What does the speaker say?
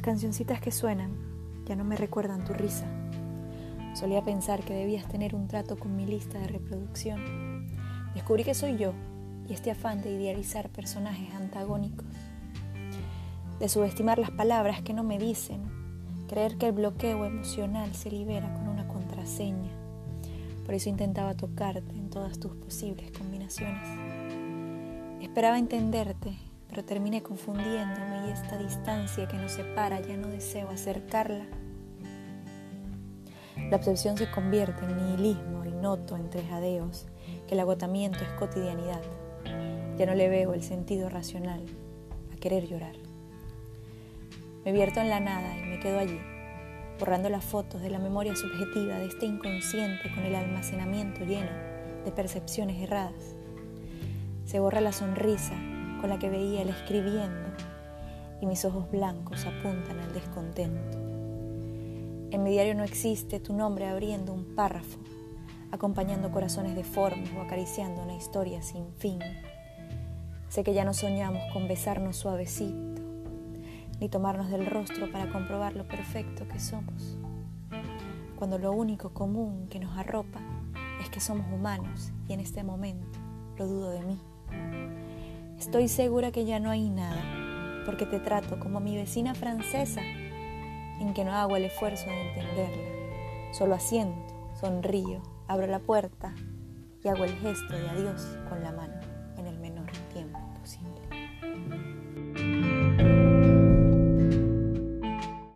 cancioncitas que suenan ya no me recuerdan tu risa. Solía pensar que debías tener un trato con mi lista de reproducción. Descubrí que soy yo y este afán de idealizar personajes antagónicos, de subestimar las palabras que no me dicen, creer que el bloqueo emocional se libera con una contraseña. Por eso intentaba tocarte en todas tus posibles combinaciones. Esperaba entenderte, pero terminé confundiéndome y esta distancia que nos separa ya no deseo acercarla. La obsesión se convierte en nihilismo y noto entre jadeos que el agotamiento es cotidianidad. Ya no le veo el sentido racional a querer llorar. Me vierto en la nada y me quedo allí, borrando las fotos de la memoria subjetiva de este inconsciente con el almacenamiento lleno de percepciones erradas. Se borra la sonrisa con la que veía él escribiendo y mis ojos blancos apuntan al descontento. En mi diario no existe tu nombre abriendo un párrafo, acompañando corazones deformes o acariciando una historia sin fin. Sé que ya no soñamos con besarnos suavecito, ni tomarnos del rostro para comprobar lo perfecto que somos, cuando lo único común que nos arropa es que somos humanos y en este momento lo dudo de mí. Estoy segura que ya no hay nada, porque te trato como mi vecina francesa, en que no hago el esfuerzo de entenderla. Solo asiento, sonrío, abro la puerta y hago el gesto de adiós con la mano.